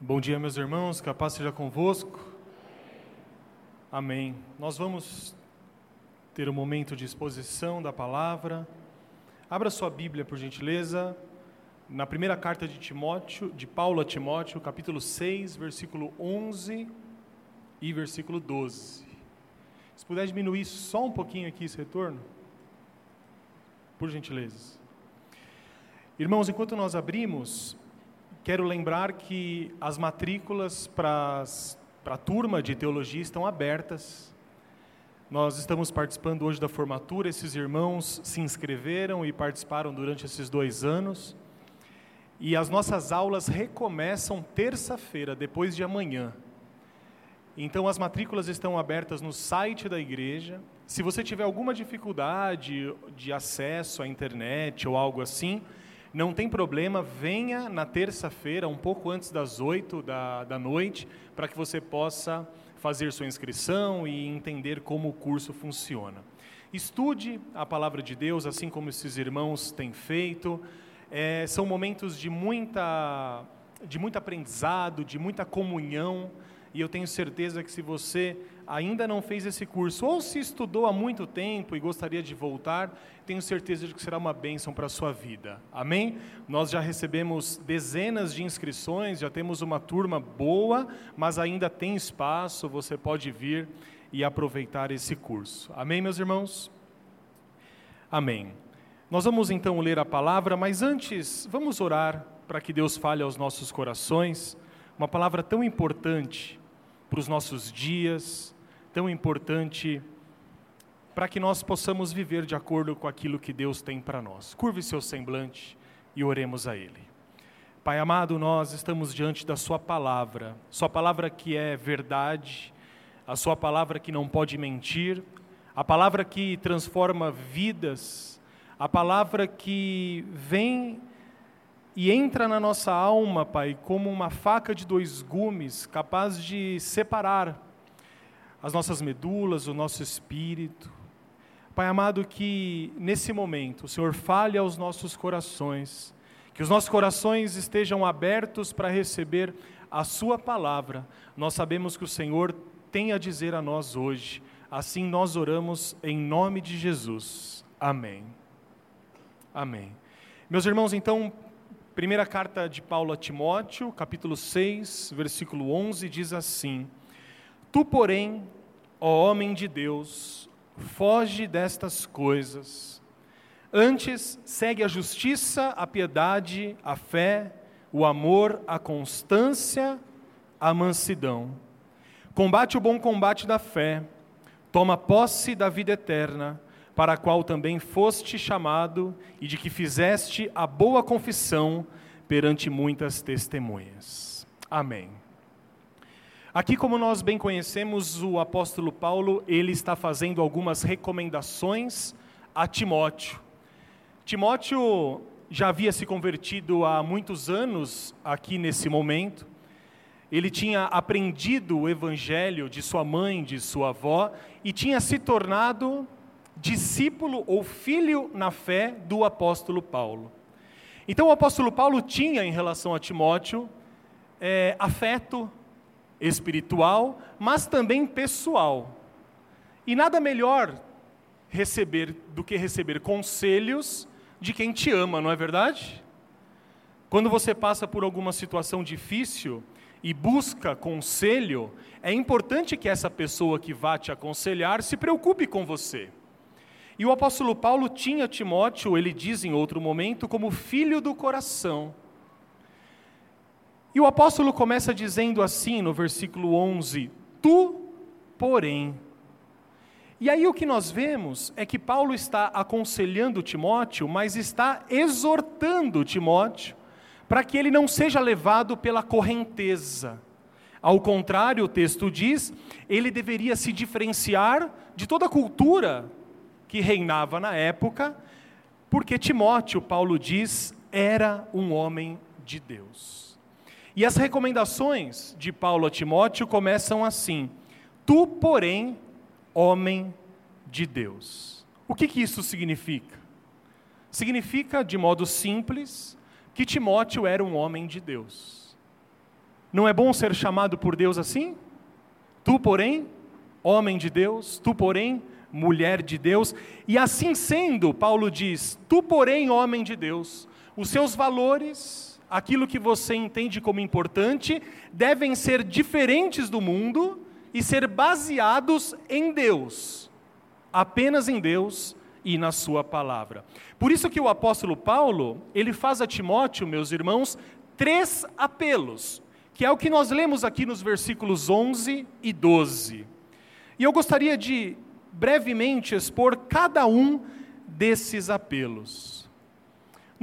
Bom dia, meus irmãos, que a paz seja convosco. Amém. Nós vamos ter um momento de exposição da palavra. Abra sua Bíblia, por gentileza, na primeira carta de Timóteo, de Paulo a Timóteo, capítulo 6, versículo 11 e versículo 12. Se puder diminuir só um pouquinho aqui esse retorno, por gentileza. Irmãos, enquanto nós abrimos, Quero lembrar que as matrículas para a turma de teologia estão abertas. Nós estamos participando hoje da formatura, esses irmãos se inscreveram e participaram durante esses dois anos. E as nossas aulas recomeçam terça-feira, depois de amanhã. Então, as matrículas estão abertas no site da igreja. Se você tiver alguma dificuldade de acesso à internet ou algo assim, não tem problema, venha na terça-feira, um pouco antes das oito da, da noite, para que você possa fazer sua inscrição e entender como o curso funciona. Estude a palavra de Deus, assim como esses irmãos têm feito. É, são momentos de muita, de muito aprendizado, de muita comunhão, e eu tenho certeza que se você ainda não fez esse curso, ou se estudou há muito tempo e gostaria de voltar, tenho certeza de que será uma bênção para a sua vida. Amém? Nós já recebemos dezenas de inscrições, já temos uma turma boa, mas ainda tem espaço, você pode vir e aproveitar esse curso. Amém, meus irmãos? Amém. Nós vamos então ler a palavra, mas antes, vamos orar para que Deus fale aos nossos corações. Uma palavra tão importante para os nossos dias, tão importante para que nós possamos viver de acordo com aquilo que Deus tem para nós. Curve seu semblante e oremos a Ele. Pai amado, nós estamos diante da Sua palavra, Sua palavra que é verdade, a Sua palavra que não pode mentir, a palavra que transforma vidas, a palavra que vem e entra na nossa alma, Pai, como uma faca de dois gumes, capaz de separar as nossas medulas, o nosso espírito. Pai amado, que nesse momento o Senhor fale aos nossos corações, que os nossos corações estejam abertos para receber a Sua palavra. Nós sabemos que o Senhor tem a dizer a nós hoje. Assim nós oramos em nome de Jesus. Amém. Amém. Meus irmãos, então, primeira carta de Paulo a Timóteo, capítulo 6, versículo 11, diz assim: Tu, porém, ó homem de Deus, foge destas coisas. Antes, segue a justiça, a piedade, a fé, o amor, a constância, a mansidão. Combate o bom combate da fé, toma posse da vida eterna, para a qual também foste chamado e de que fizeste a boa confissão perante muitas testemunhas. Amém. Aqui, como nós bem conhecemos, o apóstolo Paulo, ele está fazendo algumas recomendações a Timóteo. Timóteo já havia se convertido há muitos anos aqui nesse momento. Ele tinha aprendido o evangelho de sua mãe, de sua avó, e tinha se tornado discípulo ou filho na fé do apóstolo Paulo. Então, o apóstolo Paulo tinha, em relação a Timóteo, é, afeto, espiritual, mas também pessoal. E nada melhor receber do que receber conselhos de quem te ama, não é verdade? Quando você passa por alguma situação difícil e busca conselho, é importante que essa pessoa que vá te aconselhar se preocupe com você. E o apóstolo Paulo tinha Timóteo, ele diz em outro momento, como filho do coração. E o apóstolo começa dizendo assim no versículo 11: Tu, porém. E aí o que nós vemos é que Paulo está aconselhando Timóteo, mas está exortando Timóteo para que ele não seja levado pela correnteza. Ao contrário, o texto diz, ele deveria se diferenciar de toda a cultura que reinava na época, porque Timóteo, Paulo diz, era um homem de Deus. E as recomendações de Paulo a Timóteo começam assim: Tu, porém, homem de Deus. O que, que isso significa? Significa, de modo simples, que Timóteo era um homem de Deus. Não é bom ser chamado por Deus assim? Tu, porém, homem de Deus, tu, porém, mulher de Deus, e assim sendo, Paulo diz: tu, porém, homem de Deus, os seus valores, aquilo que você entende como importante, devem ser diferentes do mundo e ser baseados em Deus, apenas em Deus e na sua palavra. Por isso que o apóstolo Paulo, ele faz a Timóteo, meus irmãos, três apelos, que é o que nós lemos aqui nos versículos 11 e 12. E eu gostaria de brevemente expor cada um desses apelos.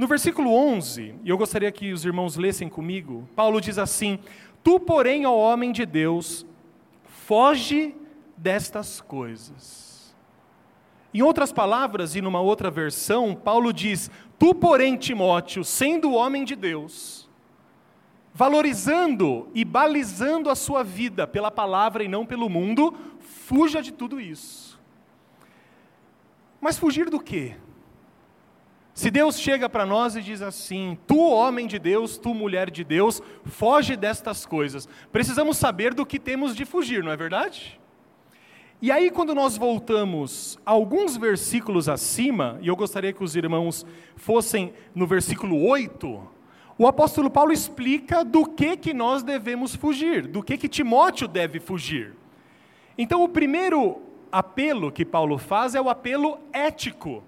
No versículo 11, e eu gostaria que os irmãos lessem comigo, Paulo diz assim: Tu, porém, ó homem de Deus, foge destas coisas. Em outras palavras, e numa outra versão, Paulo diz: Tu, porém, Timóteo, sendo homem de Deus, valorizando e balizando a sua vida pela palavra e não pelo mundo, fuja de tudo isso. Mas fugir do quê? Se Deus chega para nós e diz assim: Tu, homem de Deus, tu, mulher de Deus, foge destas coisas. Precisamos saber do que temos de fugir, não é verdade? E aí, quando nós voltamos alguns versículos acima, e eu gostaria que os irmãos fossem no versículo 8, o apóstolo Paulo explica do que, que nós devemos fugir, do que, que Timóteo deve fugir. Então, o primeiro apelo que Paulo faz é o apelo ético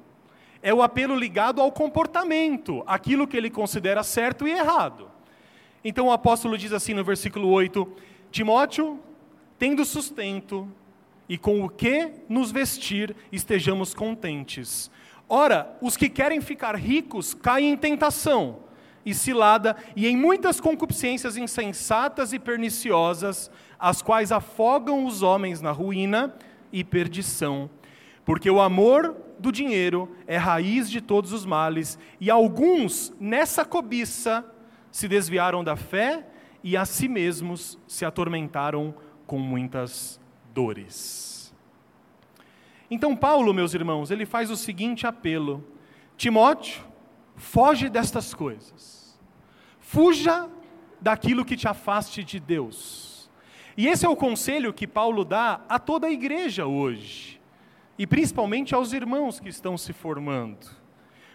é o apelo ligado ao comportamento, aquilo que ele considera certo e errado. Então o apóstolo diz assim no versículo 8: Timóteo, tendo sustento e com o que nos vestir, estejamos contentes. Ora, os que querem ficar ricos caem em tentação e cilada e em muitas concupiscências insensatas e perniciosas, as quais afogam os homens na ruína e perdição. Porque o amor do dinheiro é raiz de todos os males, e alguns, nessa cobiça, se desviaram da fé e a si mesmos se atormentaram com muitas dores. Então, Paulo, meus irmãos, ele faz o seguinte apelo: Timóteo, foge destas coisas, fuja daquilo que te afaste de Deus. E esse é o conselho que Paulo dá a toda a igreja hoje e principalmente aos irmãos que estão se formando.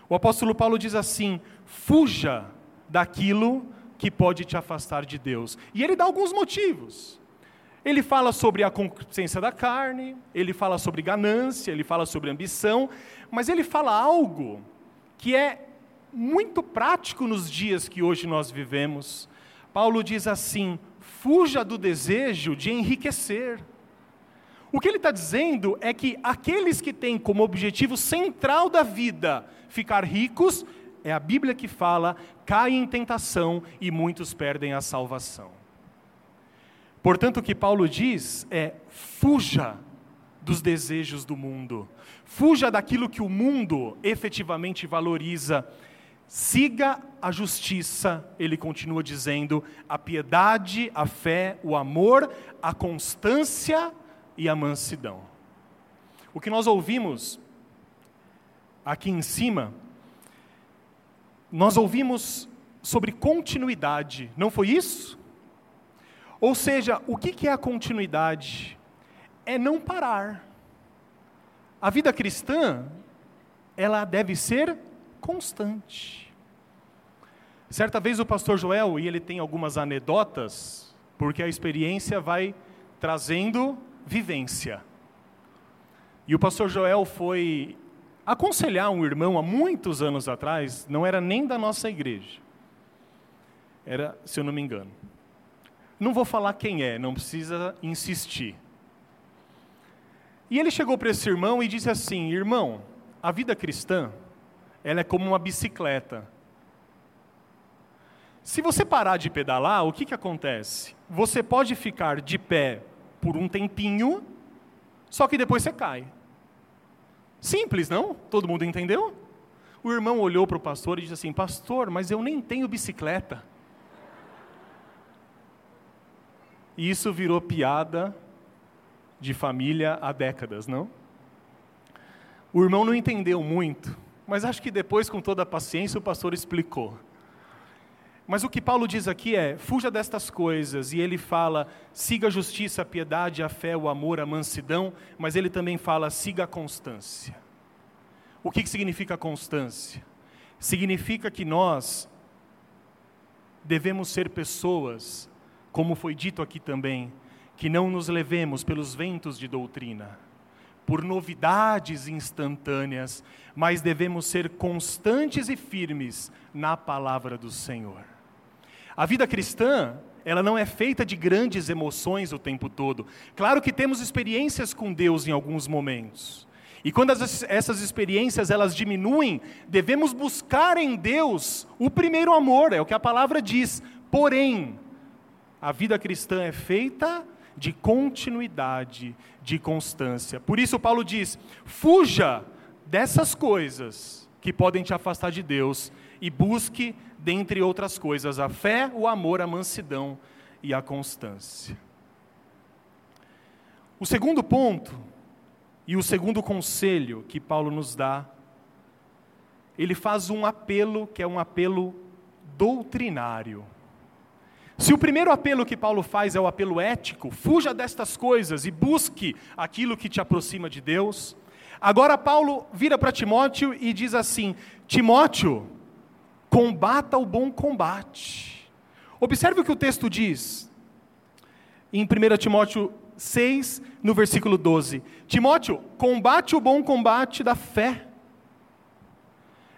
O apóstolo Paulo diz assim: fuja daquilo que pode te afastar de Deus. E ele dá alguns motivos. Ele fala sobre a concupiscência da carne, ele fala sobre ganância, ele fala sobre ambição, mas ele fala algo que é muito prático nos dias que hoje nós vivemos. Paulo diz assim: fuja do desejo de enriquecer. O que ele está dizendo é que aqueles que têm como objetivo central da vida ficar ricos, é a Bíblia que fala, caem em tentação e muitos perdem a salvação. Portanto, o que Paulo diz é: fuja dos desejos do mundo, fuja daquilo que o mundo efetivamente valoriza, siga a justiça, ele continua dizendo, a piedade, a fé, o amor, a constância e a mansidão. O que nós ouvimos aqui em cima, nós ouvimos sobre continuidade, não foi isso? Ou seja, o que é a continuidade? É não parar. A vida cristã, ela deve ser constante. Certa vez o pastor Joel, e ele tem algumas anedotas, porque a experiência vai trazendo vivência. E o pastor Joel foi aconselhar um irmão há muitos anos atrás, não era nem da nossa igreja. Era, se eu não me engano. Não vou falar quem é, não precisa insistir. E ele chegou para esse irmão e disse assim: "Irmão, a vida cristã, ela é como uma bicicleta. Se você parar de pedalar, o que, que acontece? Você pode ficar de pé por um tempinho, só que depois você cai. Simples, não? Todo mundo entendeu? O irmão olhou para o pastor e disse assim: Pastor, mas eu nem tenho bicicleta. E isso virou piada de família há décadas, não? O irmão não entendeu muito, mas acho que depois, com toda a paciência, o pastor explicou. Mas o que Paulo diz aqui é: fuja destas coisas, e ele fala: siga a justiça, a piedade, a fé, o amor, a mansidão, mas ele também fala: siga a constância. O que, que significa constância? Significa que nós devemos ser pessoas, como foi dito aqui também, que não nos levemos pelos ventos de doutrina, por novidades instantâneas, mas devemos ser constantes e firmes na palavra do Senhor. A vida cristã, ela não é feita de grandes emoções o tempo todo. Claro que temos experiências com Deus em alguns momentos. E quando as, essas experiências elas diminuem, devemos buscar em Deus o primeiro amor, é o que a palavra diz. Porém, a vida cristã é feita de continuidade, de constância. Por isso, Paulo diz: fuja dessas coisas que podem te afastar de Deus e busque, dentre outras coisas, a fé, o amor, a mansidão e a constância. O segundo ponto, e o segundo conselho que Paulo nos dá, ele faz um apelo que é um apelo doutrinário. Se o primeiro apelo que Paulo faz é o apelo ético, fuja destas coisas e busque aquilo que te aproxima de Deus. Agora Paulo vira para Timóteo e diz assim: Timóteo, combata o bom combate. Observe o que o texto diz. Em 1 Timóteo 6, no versículo 12: Timóteo, combate o bom combate da fé.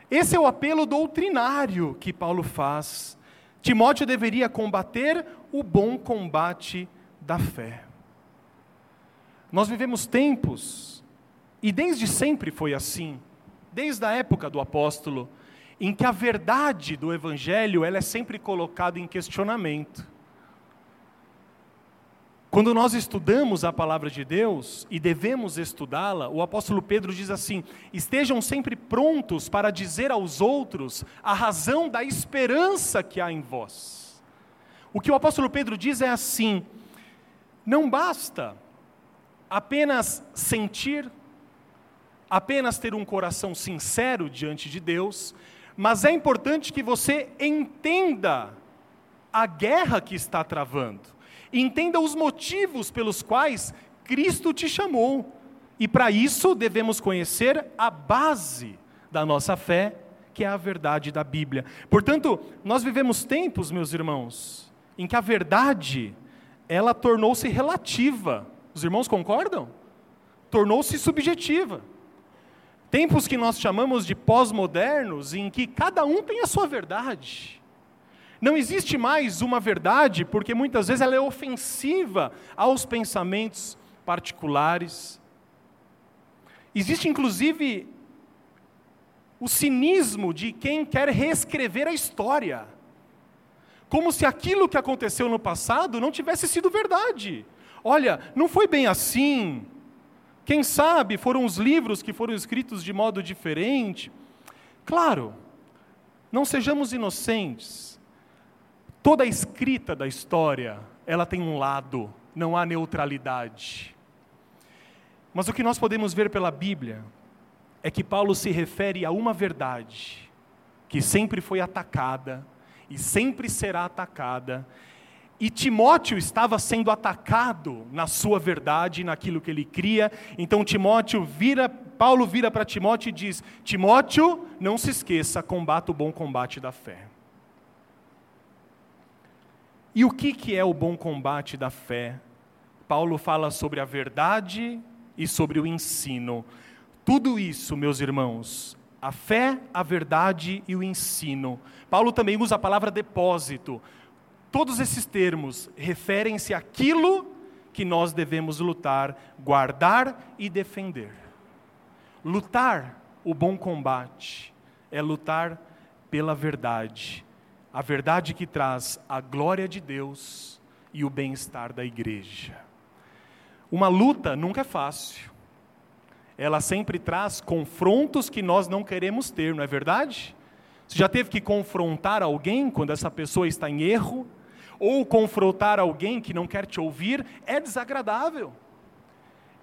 Esse é o apelo doutrinário que Paulo faz Timóteo deveria combater o bom combate da fé. Nós vivemos tempos, e desde sempre foi assim, desde a época do apóstolo, em que a verdade do evangelho ela é sempre colocada em questionamento. Quando nós estudamos a palavra de Deus e devemos estudá-la, o apóstolo Pedro diz assim: estejam sempre prontos para dizer aos outros a razão da esperança que há em vós. O que o apóstolo Pedro diz é assim: não basta apenas sentir, apenas ter um coração sincero diante de Deus, mas é importante que você entenda a guerra que está travando entenda os motivos pelos quais Cristo te chamou. E para isso devemos conhecer a base da nossa fé, que é a verdade da Bíblia. Portanto, nós vivemos tempos, meus irmãos, em que a verdade ela tornou-se relativa. Os irmãos concordam? Tornou-se subjetiva. Tempos que nós chamamos de pós-modernos, em que cada um tem a sua verdade. Não existe mais uma verdade, porque muitas vezes ela é ofensiva aos pensamentos particulares. Existe inclusive o cinismo de quem quer reescrever a história, como se aquilo que aconteceu no passado não tivesse sido verdade. Olha, não foi bem assim. Quem sabe foram os livros que foram escritos de modo diferente. Claro, não sejamos inocentes. Toda a escrita da história, ela tem um lado, não há neutralidade. Mas o que nós podemos ver pela Bíblia é que Paulo se refere a uma verdade que sempre foi atacada e sempre será atacada. E Timóteo estava sendo atacado na sua verdade, naquilo que ele cria. Então Timóteo vira, Paulo vira para Timóteo e diz: Timóteo, não se esqueça, combata o bom combate da fé. E o que, que é o bom combate da fé? Paulo fala sobre a verdade e sobre o ensino. Tudo isso, meus irmãos, a fé, a verdade e o ensino. Paulo também usa a palavra depósito. Todos esses termos referem-se àquilo que nós devemos lutar, guardar e defender. Lutar o bom combate é lutar pela verdade a verdade que traz a glória de Deus e o bem-estar da igreja. Uma luta nunca é fácil. Ela sempre traz confrontos que nós não queremos ter, não é verdade? Você já teve que confrontar alguém quando essa pessoa está em erro? Ou confrontar alguém que não quer te ouvir? É desagradável.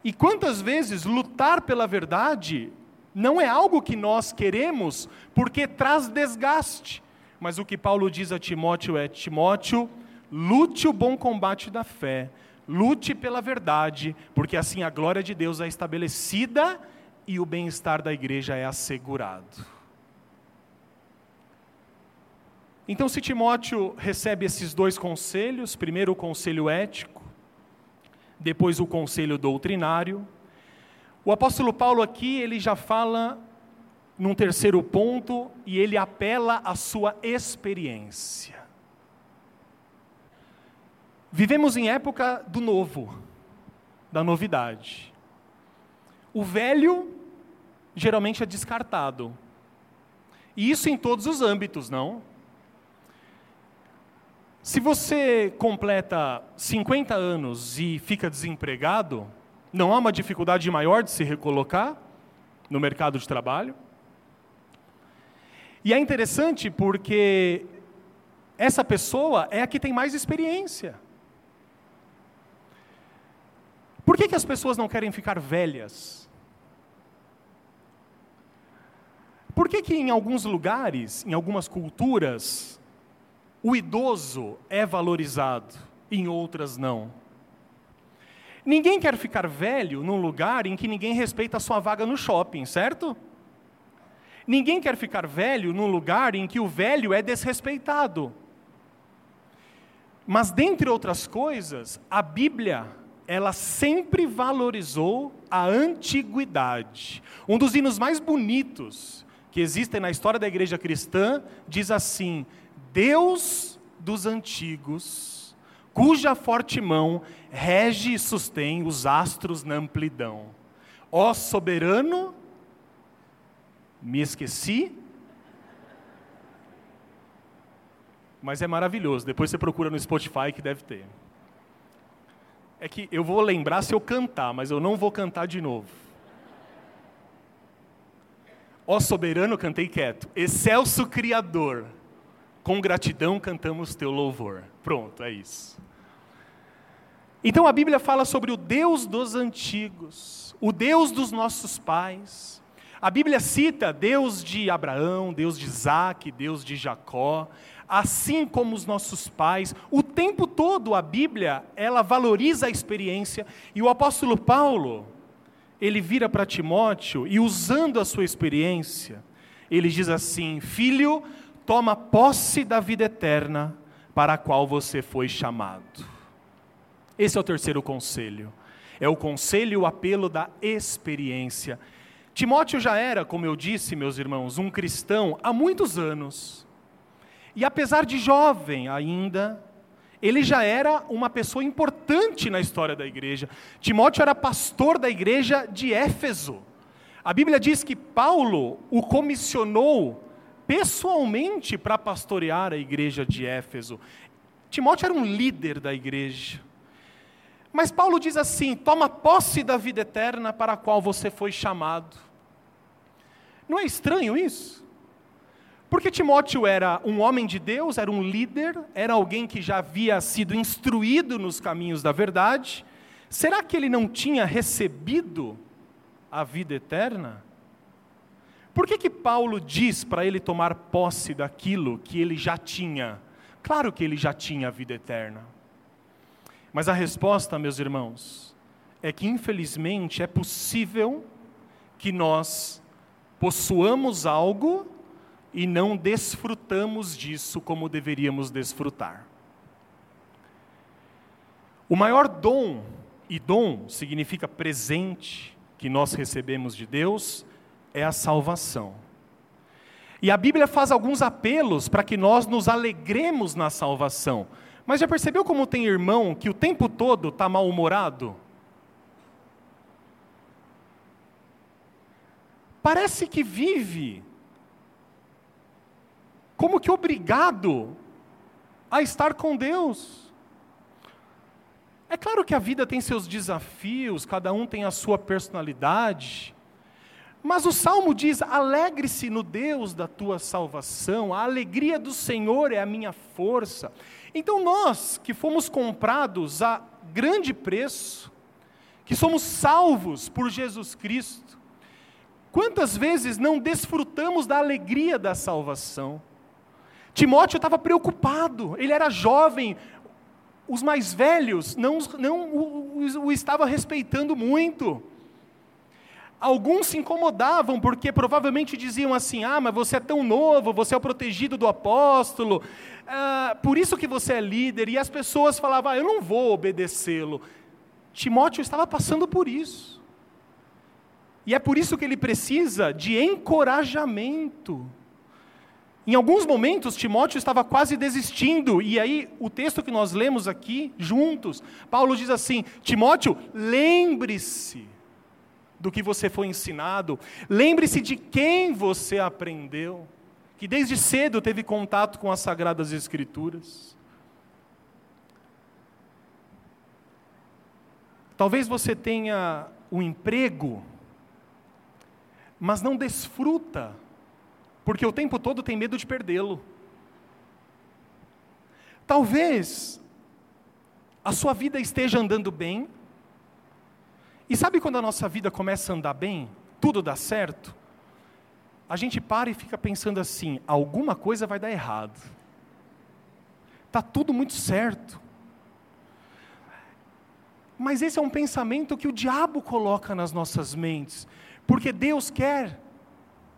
E quantas vezes lutar pela verdade não é algo que nós queremos porque traz desgaste, Mas o que Paulo diz a Timóteo é: Timóteo, lute o bom combate da fé, lute pela verdade, porque assim a glória de Deus é estabelecida e o bem-estar da igreja é assegurado. Então, se Timóteo recebe esses dois conselhos, primeiro o conselho ético, depois o conselho doutrinário, o apóstolo Paulo aqui, ele já fala num terceiro ponto e ele apela à sua experiência. Vivemos em época do novo, da novidade. O velho geralmente é descartado. E isso em todos os âmbitos, não? Se você completa 50 anos e fica desempregado, não há uma dificuldade maior de se recolocar no mercado de trabalho? E é interessante porque essa pessoa é a que tem mais experiência. Por que, que as pessoas não querem ficar velhas? Por que, que em alguns lugares, em algumas culturas, o idoso é valorizado, em outras não. Ninguém quer ficar velho num lugar em que ninguém respeita a sua vaga no shopping, certo? Ninguém quer ficar velho num lugar em que o velho é desrespeitado. Mas, dentre outras coisas, a Bíblia, ela sempre valorizou a antiguidade. Um dos hinos mais bonitos que existem na história da igreja cristã diz assim: Deus dos antigos, cuja forte mão rege e sustém os astros na amplidão. Ó soberano, me esqueci, mas é maravilhoso. Depois você procura no Spotify que deve ter. É que eu vou lembrar se eu cantar, mas eu não vou cantar de novo. Ó soberano, cantei quieto. Excelso Criador com gratidão cantamos teu louvor. Pronto, é isso. Então a Bíblia fala sobre o Deus dos antigos, o Deus dos nossos pais. A Bíblia cita Deus de Abraão, Deus de Isaac, Deus de Jacó, assim como os nossos pais. O tempo todo a Bíblia, ela valoriza a experiência. E o apóstolo Paulo, ele vira para Timóteo e usando a sua experiência, ele diz assim: Filho, toma posse da vida eterna para a qual você foi chamado. Esse é o terceiro conselho. É o conselho e o apelo da experiência. Timóteo já era, como eu disse, meus irmãos, um cristão há muitos anos. E apesar de jovem ainda, ele já era uma pessoa importante na história da igreja. Timóteo era pastor da igreja de Éfeso. A Bíblia diz que Paulo o comissionou pessoalmente para pastorear a igreja de Éfeso. Timóteo era um líder da igreja. Mas Paulo diz assim: toma posse da vida eterna para a qual você foi chamado. Não é estranho isso? Porque Timóteo era um homem de Deus, era um líder, era alguém que já havia sido instruído nos caminhos da verdade. Será que ele não tinha recebido a vida eterna? Por que, que Paulo diz para ele tomar posse daquilo que ele já tinha? Claro que ele já tinha a vida eterna. Mas a resposta, meus irmãos, é que infelizmente é possível que nós possuamos algo e não desfrutamos disso como deveríamos desfrutar. O maior dom, e dom significa presente, que nós recebemos de Deus, é a salvação. E a Bíblia faz alguns apelos para que nós nos alegremos na salvação. Mas já percebeu como tem irmão que o tempo todo está mal-humorado? Parece que vive como que obrigado a estar com Deus. É claro que a vida tem seus desafios, cada um tem a sua personalidade, mas o salmo diz: alegre-se no Deus da tua salvação, a alegria do Senhor é a minha força. Então, nós que fomos comprados a grande preço, que somos salvos por Jesus Cristo, quantas vezes não desfrutamos da alegria da salvação? Timóteo estava preocupado, ele era jovem, os mais velhos não, não o, o, o estavam respeitando muito. Alguns se incomodavam porque provavelmente diziam assim: ah, mas você é tão novo, você é o protegido do apóstolo, ah, por isso que você é líder. E as pessoas falavam: ah, eu não vou obedecê-lo. Timóteo estava passando por isso. E é por isso que ele precisa de encorajamento. Em alguns momentos, Timóteo estava quase desistindo, e aí o texto que nós lemos aqui juntos, Paulo diz assim: Timóteo, lembre-se do que você foi ensinado, lembre-se de quem você aprendeu, que desde cedo teve contato com as Sagradas Escrituras. Talvez você tenha um emprego, mas não desfruta, porque o tempo todo tem medo de perdê-lo. Talvez a sua vida esteja andando bem, e sabe quando a nossa vida começa a andar bem, tudo dá certo? A gente para e fica pensando assim: alguma coisa vai dar errado. Está tudo muito certo. Mas esse é um pensamento que o diabo coloca nas nossas mentes, porque Deus quer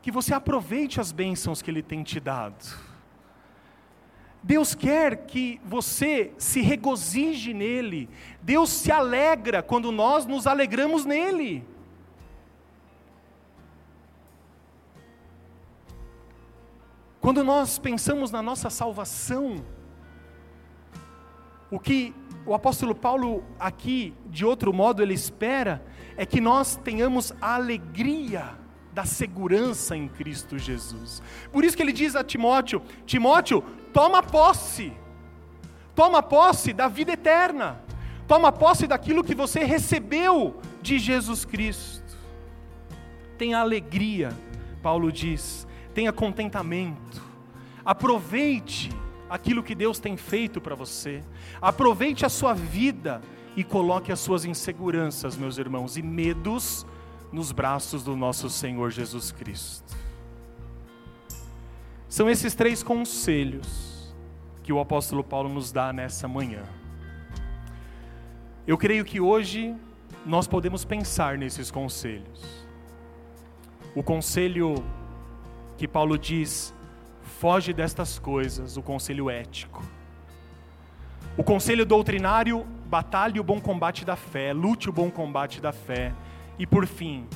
que você aproveite as bênçãos que Ele tem te dado. Deus quer que você se regozije nele. Deus se alegra quando nós nos alegramos nele. Quando nós pensamos na nossa salvação, o que o apóstolo Paulo aqui, de outro modo, ele espera é que nós tenhamos a alegria da segurança em Cristo Jesus. Por isso que ele diz a Timóteo: Timóteo, toma posse, toma posse da vida eterna, toma posse daquilo que você recebeu de Jesus Cristo. Tenha alegria, Paulo diz, tenha contentamento, aproveite aquilo que Deus tem feito para você, aproveite a sua vida e coloque as suas inseguranças, meus irmãos, e medos nos braços do nosso Senhor Jesus Cristo. São esses três conselhos que o apóstolo Paulo nos dá nessa manhã. Eu creio que hoje nós podemos pensar nesses conselhos. O conselho que Paulo diz, foge destas coisas, o conselho ético. O conselho doutrinário, batalhe o bom combate da fé, lute o bom combate da fé. E por fim,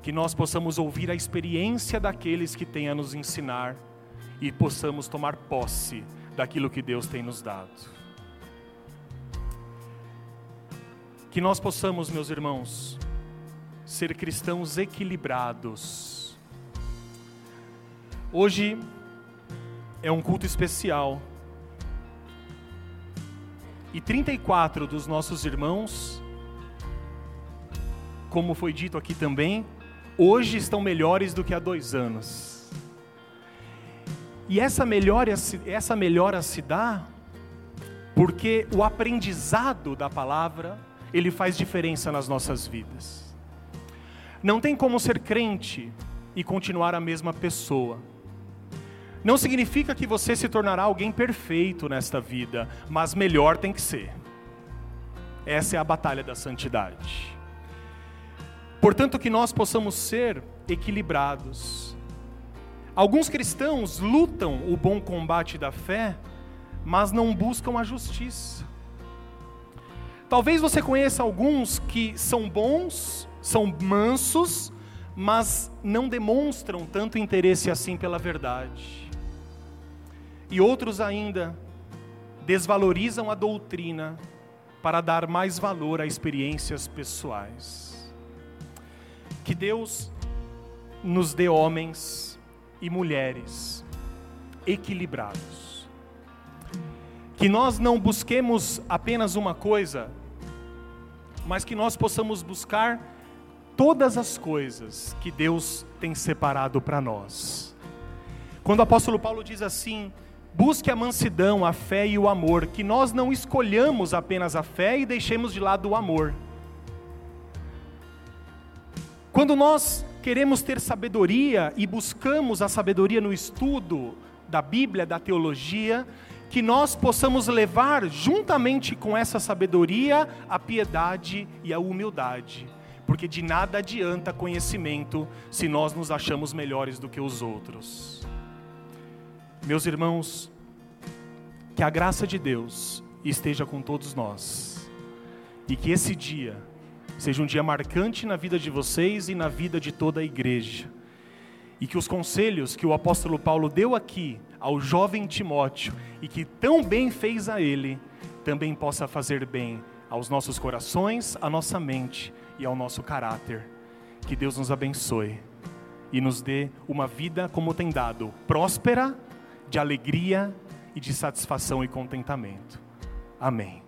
que nós possamos ouvir a experiência daqueles que têm a nos ensinar e possamos tomar posse daquilo que Deus tem nos dado. Que nós possamos, meus irmãos, ser cristãos equilibrados. Hoje é um culto especial. E 34 dos nossos irmãos, como foi dito aqui também, hoje estão melhores do que há dois anos. E essa melhora, essa melhora se dá porque o aprendizado da palavra, ele faz diferença nas nossas vidas. Não tem como ser crente e continuar a mesma pessoa. Não significa que você se tornará alguém perfeito nesta vida, mas melhor tem que ser. Essa é a batalha da santidade. Portanto, que nós possamos ser equilibrados Alguns cristãos lutam o bom combate da fé, mas não buscam a justiça. Talvez você conheça alguns que são bons, são mansos, mas não demonstram tanto interesse assim pela verdade. E outros ainda desvalorizam a doutrina para dar mais valor a experiências pessoais. Que Deus nos dê homens e mulheres equilibrados. Que nós não busquemos apenas uma coisa, mas que nós possamos buscar todas as coisas que Deus tem separado para nós. Quando o apóstolo Paulo diz assim: busque a mansidão, a fé e o amor, que nós não escolhamos apenas a fé e deixemos de lado o amor. Quando nós queremos ter sabedoria e buscamos a sabedoria no estudo, da Bíblia, da teologia, que nós possamos levar juntamente com essa sabedoria a piedade e a humildade, porque de nada adianta conhecimento se nós nos achamos melhores do que os outros. Meus irmãos, que a graça de Deus esteja com todos nós e que esse dia seja um dia marcante na vida de vocês e na vida de toda a igreja. E que os conselhos que o apóstolo Paulo deu aqui ao jovem Timóteo e que tão bem fez a ele, também possa fazer bem aos nossos corações, à nossa mente e ao nosso caráter. Que Deus nos abençoe e nos dê uma vida como tem dado, próspera, de alegria e de satisfação e contentamento. Amém.